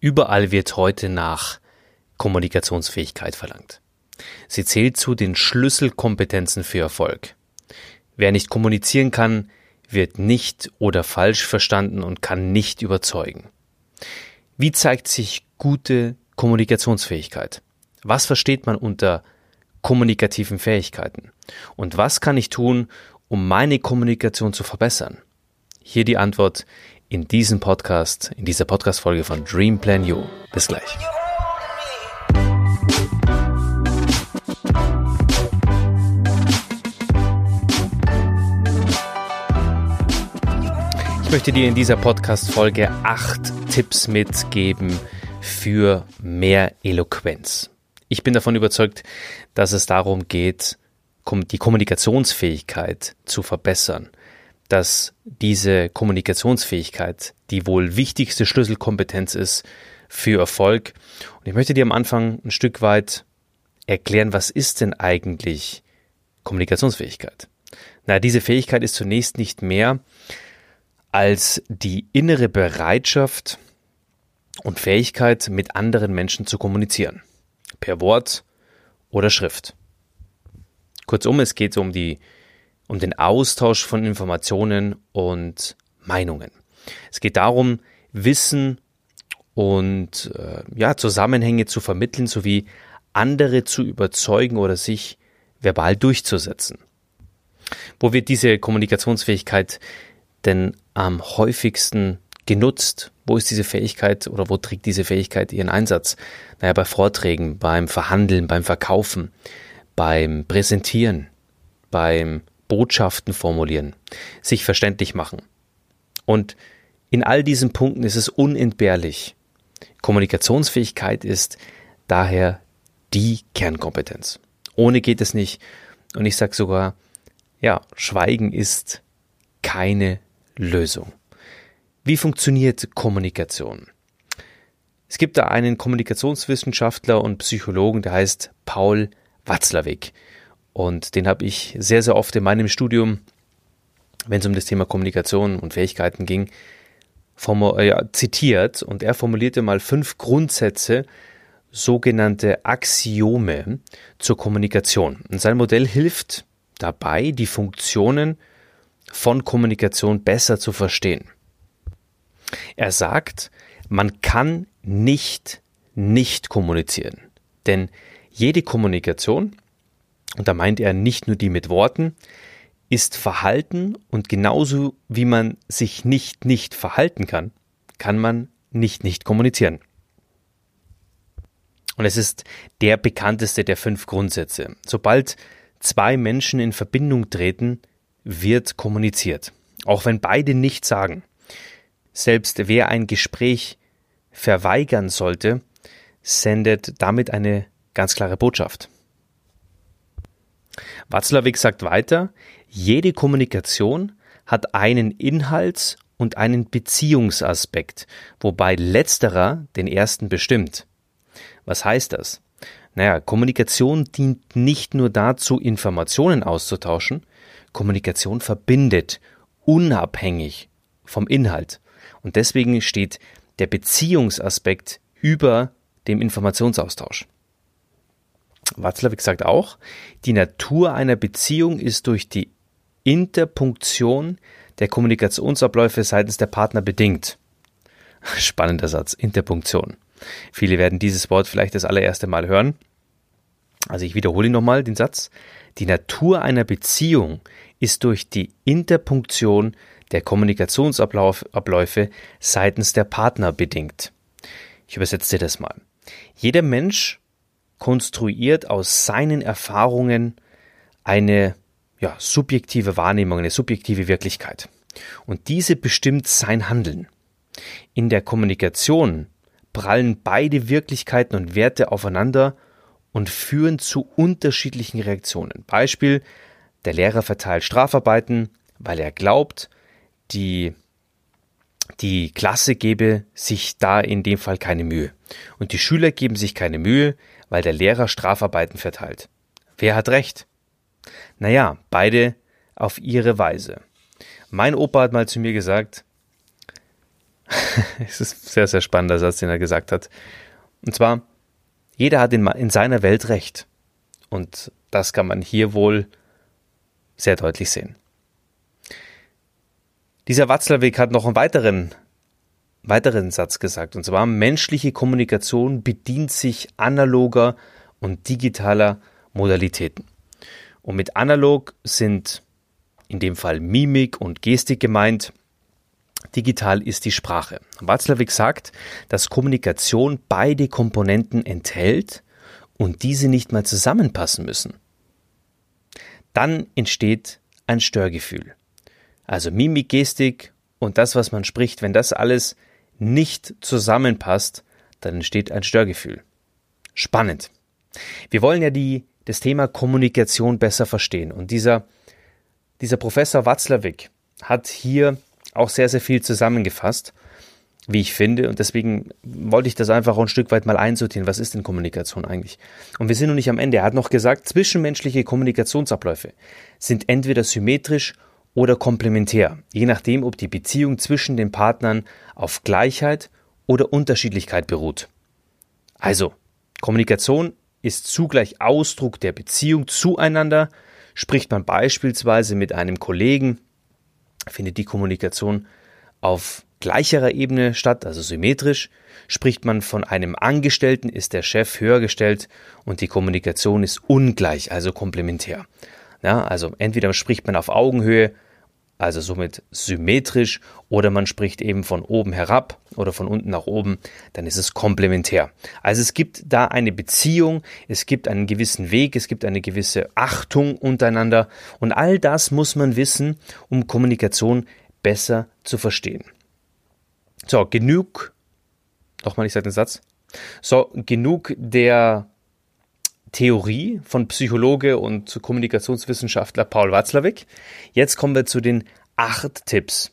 Überall wird heute nach Kommunikationsfähigkeit verlangt. Sie zählt zu den Schlüsselkompetenzen für Erfolg. Wer nicht kommunizieren kann, wird nicht oder falsch verstanden und kann nicht überzeugen. Wie zeigt sich gute Kommunikationsfähigkeit? Was versteht man unter kommunikativen Fähigkeiten? Und was kann ich tun, um meine Kommunikation zu verbessern? Hier die Antwort in diesem Podcast, in dieser Podcast-Folge von Dream Plan You. Bis gleich. Ich möchte dir in dieser Podcast-Folge acht Tipps mitgeben für mehr Eloquenz. Ich bin davon überzeugt, dass es darum geht, die Kommunikationsfähigkeit zu verbessern, dass diese Kommunikationsfähigkeit die wohl wichtigste Schlüsselkompetenz ist für Erfolg. Und ich möchte dir am Anfang ein Stück weit erklären, was ist denn eigentlich Kommunikationsfähigkeit? Na, diese Fähigkeit ist zunächst nicht mehr als die innere Bereitschaft und Fähigkeit, mit anderen Menschen zu kommunizieren. Per Wort oder Schrift. Kurzum, es geht um die, um den Austausch von Informationen und Meinungen. Es geht darum, Wissen und äh, ja, Zusammenhänge zu vermitteln sowie andere zu überzeugen oder sich verbal durchzusetzen. Wo wird diese Kommunikationsfähigkeit denn am häufigsten genutzt? Wo ist diese Fähigkeit oder wo trägt diese Fähigkeit ihren Einsatz? Naja, bei Vorträgen, beim Verhandeln, beim Verkaufen, beim Präsentieren, beim Botschaften formulieren, sich verständlich machen. Und in all diesen Punkten ist es unentbehrlich. Kommunikationsfähigkeit ist daher die Kernkompetenz. Ohne geht es nicht. Und ich sage sogar, ja, Schweigen ist keine Lösung. Wie funktioniert Kommunikation? Es gibt da einen Kommunikationswissenschaftler und Psychologen, der heißt Paul Watzlawick. Und den habe ich sehr, sehr oft in meinem Studium, wenn es um das Thema Kommunikation und Fähigkeiten ging, ja, zitiert. Und er formulierte mal fünf Grundsätze, sogenannte Axiome zur Kommunikation. Und sein Modell hilft dabei, die Funktionen von Kommunikation besser zu verstehen. Er sagt, man kann nicht nicht kommunizieren. Denn jede Kommunikation, und da meint er nicht nur die mit Worten, ist Verhalten und genauso wie man sich nicht nicht verhalten kann, kann man nicht nicht kommunizieren. Und es ist der bekannteste der fünf Grundsätze. Sobald zwei Menschen in Verbindung treten, wird kommuniziert. Auch wenn beide nichts sagen. Selbst wer ein Gespräch verweigern sollte, sendet damit eine ganz klare Botschaft. Watzlawick sagt weiter, jede Kommunikation hat einen Inhalts- und einen Beziehungsaspekt, wobei letzterer den ersten bestimmt. Was heißt das? Naja, Kommunikation dient nicht nur dazu, Informationen auszutauschen, Kommunikation verbindet, unabhängig vom Inhalt. Und deswegen steht der Beziehungsaspekt über dem Informationsaustausch. Watzlawick sagt auch, die Natur einer Beziehung ist durch die Interpunktion der Kommunikationsabläufe seitens der Partner bedingt. Spannender Satz, Interpunktion. Viele werden dieses Wort vielleicht das allererste Mal hören. Also ich wiederhole nochmal den Satz. Die Natur einer Beziehung ist durch die Interpunktion der Kommunikationsabläufe seitens der Partner bedingt. Ich übersetze dir das mal. Jeder Mensch konstruiert aus seinen Erfahrungen eine ja, subjektive Wahrnehmung, eine subjektive Wirklichkeit. Und diese bestimmt sein Handeln. In der Kommunikation prallen beide Wirklichkeiten und Werte aufeinander und führen zu unterschiedlichen Reaktionen. Beispiel, der Lehrer verteilt Strafarbeiten, weil er glaubt, die, die Klasse gebe sich da in dem Fall keine Mühe. Und die Schüler geben sich keine Mühe, weil der Lehrer Strafarbeiten verteilt. Wer hat recht? Naja, beide auf ihre Weise. Mein Opa hat mal zu mir gesagt, es ist ein sehr, sehr spannender Satz, den er gesagt hat. Und zwar, jeder hat in, in seiner Welt Recht. Und das kann man hier wohl sehr deutlich sehen. Dieser Watzlawick hat noch einen weiteren, weiteren Satz gesagt, und zwar menschliche Kommunikation bedient sich analoger und digitaler Modalitäten. Und mit analog sind in dem Fall Mimik und Gestik gemeint. Digital ist die Sprache. Watzlawick sagt, dass Kommunikation beide Komponenten enthält und diese nicht mal zusammenpassen müssen. Dann entsteht ein Störgefühl. Also Mimik, Gestik und das, was man spricht, wenn das alles nicht zusammenpasst, dann entsteht ein Störgefühl. Spannend. Wir wollen ja die, das Thema Kommunikation besser verstehen. Und dieser, dieser Professor Watzlawick hat hier auch sehr, sehr viel zusammengefasst, wie ich finde. Und deswegen wollte ich das einfach auch ein Stück weit mal einsortieren. Was ist denn Kommunikation eigentlich? Und wir sind noch nicht am Ende. Er hat noch gesagt, zwischenmenschliche Kommunikationsabläufe sind entweder symmetrisch oder komplementär, je nachdem, ob die Beziehung zwischen den Partnern auf Gleichheit oder Unterschiedlichkeit beruht. Also, Kommunikation ist zugleich Ausdruck der Beziehung zueinander. Spricht man beispielsweise mit einem Kollegen, findet die Kommunikation auf gleicherer Ebene statt, also symmetrisch. Spricht man von einem Angestellten, ist der Chef höher gestellt und die Kommunikation ist ungleich, also komplementär. Ja, also entweder spricht man auf Augenhöhe also somit symmetrisch, oder man spricht eben von oben herab oder von unten nach oben, dann ist es komplementär. Also es gibt da eine Beziehung, es gibt einen gewissen Weg, es gibt eine gewisse Achtung untereinander und all das muss man wissen, um Kommunikation besser zu verstehen. So, genug, nochmal, ich sage den Satz, so, genug der Theorie von Psychologe und Kommunikationswissenschaftler Paul Watzlawick. Jetzt kommen wir zu den acht Tipps,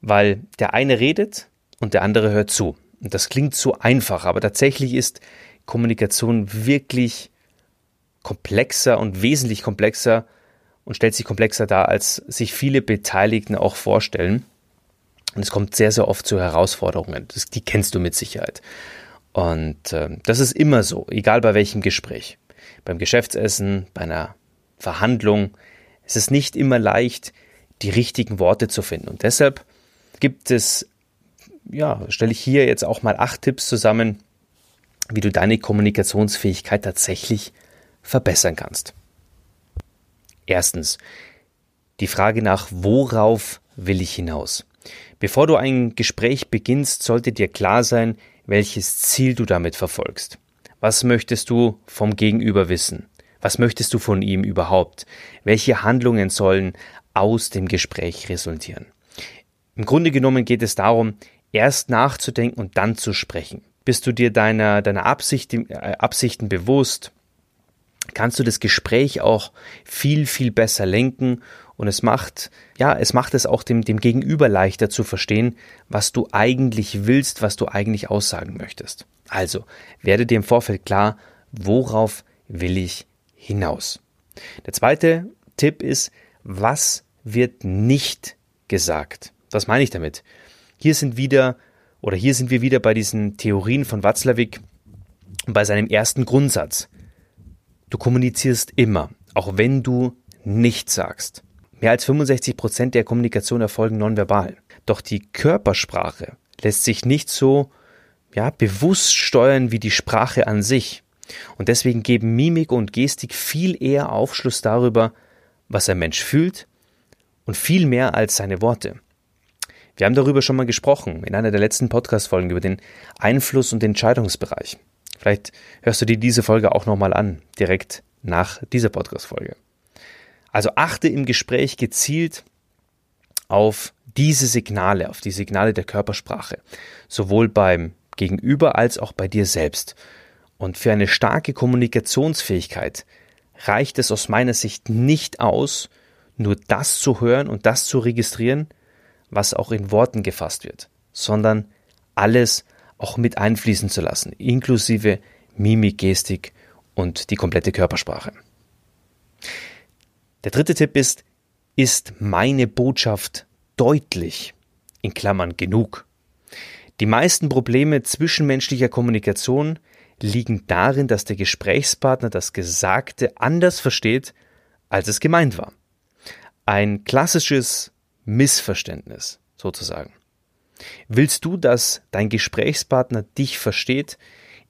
weil der eine redet und der andere hört zu. Und das klingt so einfach, aber tatsächlich ist Kommunikation wirklich komplexer und wesentlich komplexer und stellt sich komplexer dar, als sich viele Beteiligten auch vorstellen. Und es kommt sehr, sehr oft zu Herausforderungen. Das, die kennst du mit Sicherheit. Und äh, das ist immer so, egal bei welchem Gespräch beim Geschäftsessen, bei einer Verhandlung. Es ist nicht immer leicht, die richtigen Worte zu finden. Und deshalb gibt es, ja, stelle ich hier jetzt auch mal acht Tipps zusammen, wie du deine Kommunikationsfähigkeit tatsächlich verbessern kannst. Erstens, die Frage nach, worauf will ich hinaus? Bevor du ein Gespräch beginnst, sollte dir klar sein, welches Ziel du damit verfolgst. Was möchtest du vom Gegenüber wissen? Was möchtest du von ihm überhaupt? Welche Handlungen sollen aus dem Gespräch resultieren? Im Grunde genommen geht es darum, erst nachzudenken und dann zu sprechen. Bist du dir deiner, deiner Absicht, äh, Absichten bewusst? Kannst du das Gespräch auch viel, viel besser lenken und es macht, ja, es macht es auch dem, dem Gegenüber leichter zu verstehen, was du eigentlich willst, was du eigentlich aussagen möchtest. Also, werde dir im Vorfeld klar, worauf will ich hinaus. Der zweite Tipp ist, was wird nicht gesagt? Was meine ich damit? Hier sind wieder, oder hier sind wir wieder bei diesen Theorien von Watzlawick und bei seinem ersten Grundsatz. Du kommunizierst immer, auch wenn du nichts sagst. Mehr als 65 Prozent der Kommunikation erfolgen nonverbal. Doch die Körpersprache lässt sich nicht so ja, bewusst steuern wie die Sprache an sich. Und deswegen geben Mimik und Gestik viel eher Aufschluss darüber, was ein Mensch fühlt und viel mehr als seine Worte. Wir haben darüber schon mal gesprochen in einer der letzten Podcast-Folgen über den Einfluss und Entscheidungsbereich. Vielleicht hörst du dir diese Folge auch nochmal an, direkt nach dieser Podcast-Folge. Also achte im Gespräch gezielt auf diese Signale, auf die Signale der Körpersprache, sowohl beim Gegenüber als auch bei dir selbst. Und für eine starke Kommunikationsfähigkeit reicht es aus meiner Sicht nicht aus, nur das zu hören und das zu registrieren, was auch in Worten gefasst wird, sondern alles auch mit einfließen zu lassen, inklusive Mimik, Gestik und die komplette Körpersprache. Der dritte Tipp ist, ist meine Botschaft deutlich, in Klammern genug. Die meisten Probleme zwischenmenschlicher Kommunikation liegen darin, dass der Gesprächspartner das Gesagte anders versteht, als es gemeint war. Ein klassisches Missverständnis sozusagen. Willst du, dass dein Gesprächspartner dich versteht,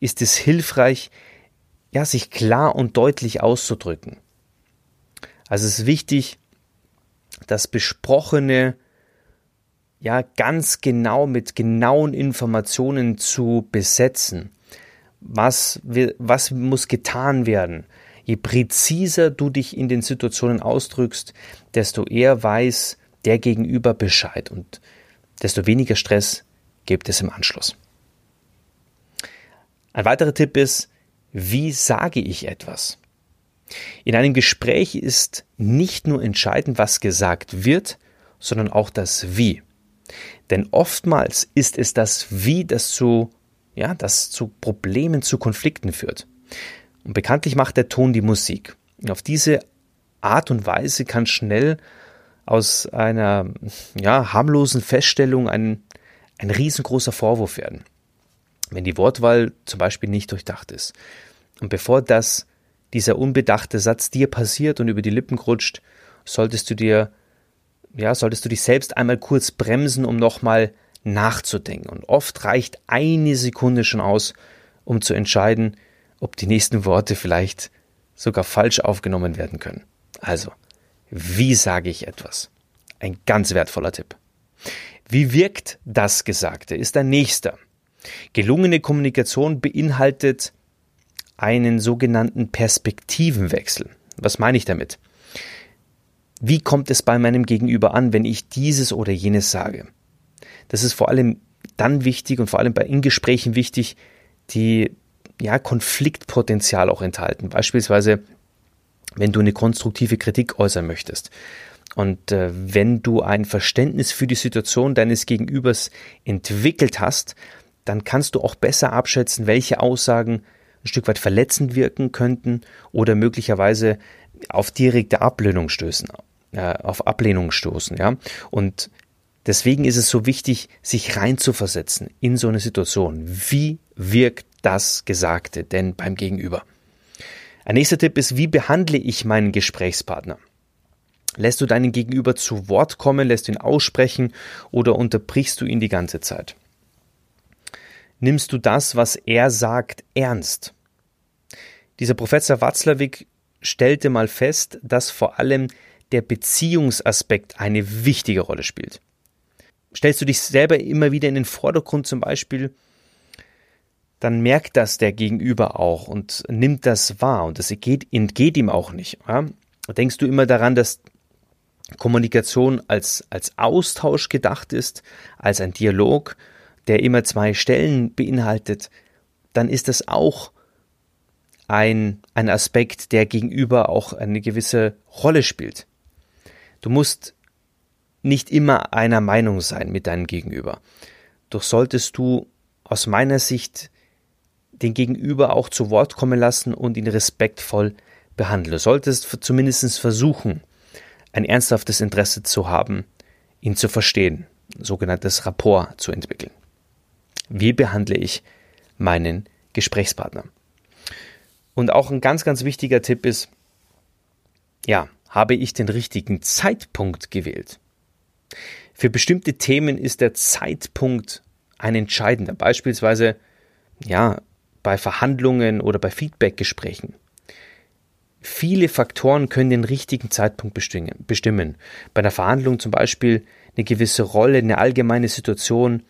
ist es hilfreich, ja, sich klar und deutlich auszudrücken. Also es ist wichtig, das Besprochene ja ganz genau mit genauen Informationen zu besetzen. Was, was muss getan werden? Je präziser du dich in den Situationen ausdrückst, desto eher weiß der Gegenüber Bescheid und desto weniger Stress gibt es im Anschluss. Ein weiterer Tipp ist, wie sage ich etwas? In einem Gespräch ist nicht nur entscheidend, was gesagt wird, sondern auch das Wie. Denn oftmals ist es das Wie, das zu, ja, das zu Problemen, zu Konflikten führt. Und bekanntlich macht der Ton die Musik. Und auf diese Art und Weise kann schnell aus einer ja, harmlosen Feststellung ein, ein riesengroßer Vorwurf werden. Wenn die Wortwahl zum Beispiel nicht durchdacht ist. Und bevor das, dieser unbedachte Satz dir passiert und über die Lippen rutscht, solltest du dir, ja, solltest du dich selbst einmal kurz bremsen, um nochmal nachzudenken. Und oft reicht eine Sekunde schon aus, um zu entscheiden, ob die nächsten Worte vielleicht sogar falsch aufgenommen werden können. Also, wie sage ich etwas? Ein ganz wertvoller Tipp. Wie wirkt das Gesagte? Ist ein nächster. Gelungene Kommunikation beinhaltet einen sogenannten Perspektivenwechsel. Was meine ich damit? Wie kommt es bei meinem Gegenüber an, wenn ich dieses oder jenes sage? Das ist vor allem dann wichtig und vor allem bei Ingesprächen wichtig, die ja Konfliktpotenzial auch enthalten. Beispielsweise wenn du eine konstruktive Kritik äußern möchtest. Und äh, wenn du ein Verständnis für die Situation deines Gegenübers entwickelt hast, dann kannst du auch besser abschätzen, welche Aussagen ein Stück weit verletzend wirken könnten oder möglicherweise auf direkte Ablehnung stößen, äh, auf Ablehnung stoßen, ja. Und deswegen ist es so wichtig, sich reinzuversetzen in so eine Situation. Wie wirkt das Gesagte denn beim Gegenüber? Ein nächster Tipp ist, wie behandle ich meinen Gesprächspartner? Lässt du deinen Gegenüber zu Wort kommen, lässt ihn aussprechen oder unterbrichst du ihn die ganze Zeit? Nimmst du das, was er sagt, ernst? Dieser Professor Watzlawick stellte mal fest, dass vor allem der Beziehungsaspekt eine wichtige Rolle spielt. Stellst du dich selber immer wieder in den Vordergrund zum Beispiel, dann merkt das der Gegenüber auch und nimmt das wahr und das entgeht, entgeht ihm auch nicht. Ja? Denkst du immer daran, dass Kommunikation als, als Austausch gedacht ist, als ein Dialog, der immer zwei Stellen beinhaltet, dann ist das auch ein, ein Aspekt, der gegenüber auch eine gewisse Rolle spielt. Du musst nicht immer einer Meinung sein mit deinem Gegenüber. Doch solltest du aus meiner Sicht den Gegenüber auch zu Wort kommen lassen und ihn respektvoll behandeln. Du solltest zumindest versuchen, ein ernsthaftes Interesse zu haben, ihn zu verstehen, sogenanntes Rapport zu entwickeln. Wie behandle ich meinen Gesprächspartner? Und auch ein ganz, ganz wichtiger Tipp ist, ja, habe ich den richtigen Zeitpunkt gewählt? Für bestimmte Themen ist der Zeitpunkt ein entscheidender. Beispielsweise, ja, bei Verhandlungen oder bei Feedbackgesprächen. Viele Faktoren können den richtigen Zeitpunkt bestimmen. Bei einer Verhandlung zum Beispiel eine gewisse Rolle, eine allgemeine Situation,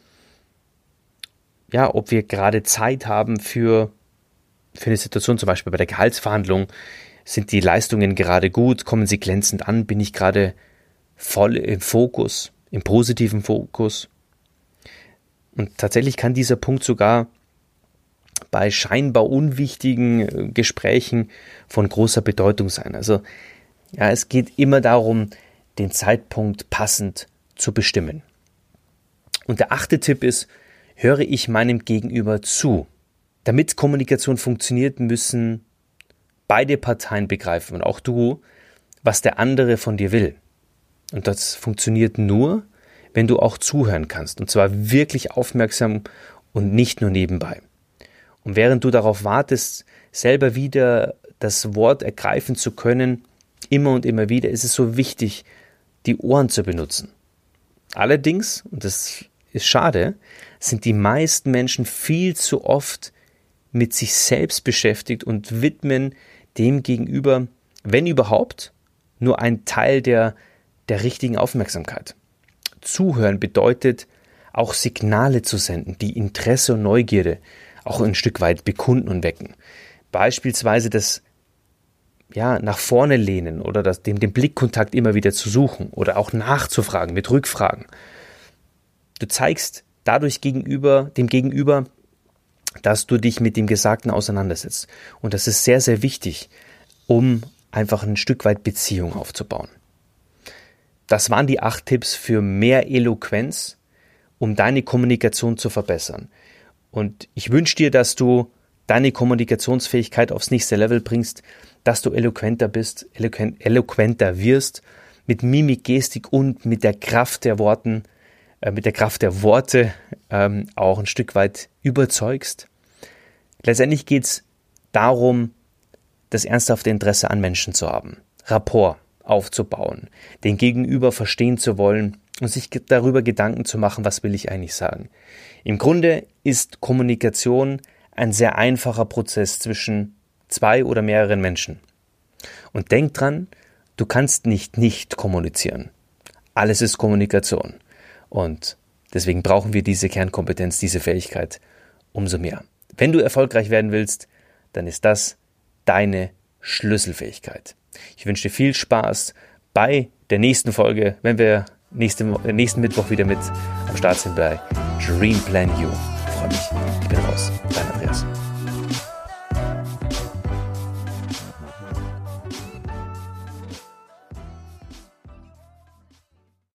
ja, ob wir gerade Zeit haben für, für eine Situation, zum Beispiel bei der Gehaltsverhandlung, sind die Leistungen gerade gut, kommen sie glänzend an, bin ich gerade voll im Fokus, im positiven Fokus. Und tatsächlich kann dieser Punkt sogar bei scheinbar unwichtigen äh, Gesprächen von großer Bedeutung sein. Also ja, es geht immer darum, den Zeitpunkt passend zu bestimmen. Und der achte Tipp ist, höre ich meinem Gegenüber zu. Damit Kommunikation funktioniert, müssen beide Parteien begreifen und auch du, was der andere von dir will. Und das funktioniert nur, wenn du auch zuhören kannst. Und zwar wirklich aufmerksam und nicht nur nebenbei. Und während du darauf wartest, selber wieder das Wort ergreifen zu können, immer und immer wieder, ist es so wichtig, die Ohren zu benutzen. Allerdings, und das ist schade, sind die meisten Menschen viel zu oft mit sich selbst beschäftigt und widmen dem gegenüber, wenn überhaupt, nur ein Teil der, der richtigen Aufmerksamkeit. Zuhören bedeutet, auch Signale zu senden, die Interesse und Neugierde auch ein Stück weit bekunden und wecken. Beispielsweise das ja, nach vorne lehnen oder das, dem, den Blickkontakt immer wieder zu suchen oder auch nachzufragen mit Rückfragen. Du zeigst dadurch gegenüber, dem Gegenüber, dass du dich mit dem Gesagten auseinandersetzt. Und das ist sehr, sehr wichtig, um einfach ein Stück weit Beziehung aufzubauen. Das waren die acht Tipps für mehr Eloquenz, um deine Kommunikation zu verbessern. Und ich wünsche dir, dass du deine Kommunikationsfähigkeit aufs nächste Level bringst, dass du eloquenter bist, eloquent, eloquenter wirst, mit Mimik, Gestik und mit der Kraft der Worten, äh, mit der Kraft der Worte ähm, auch ein Stück weit überzeugst. Letztendlich geht es darum, das ernsthafte Interesse an Menschen zu haben, Rapport aufzubauen, den Gegenüber verstehen zu wollen und sich darüber Gedanken zu machen, was will ich eigentlich sagen. Im Grunde ist Kommunikation ein sehr einfacher Prozess zwischen zwei oder mehreren Menschen. Und denk dran, du kannst nicht nicht kommunizieren. Alles ist Kommunikation. Und deswegen brauchen wir diese Kernkompetenz, diese Fähigkeit umso mehr. Wenn du erfolgreich werden willst, dann ist das deine Schlüsselfähigkeit. Ich wünsche dir viel Spaß bei der nächsten Folge, wenn wir nächste, nächsten Mittwoch wieder mit am Start sind bei Dream Plan You. Ich freue mich. Ich bin raus.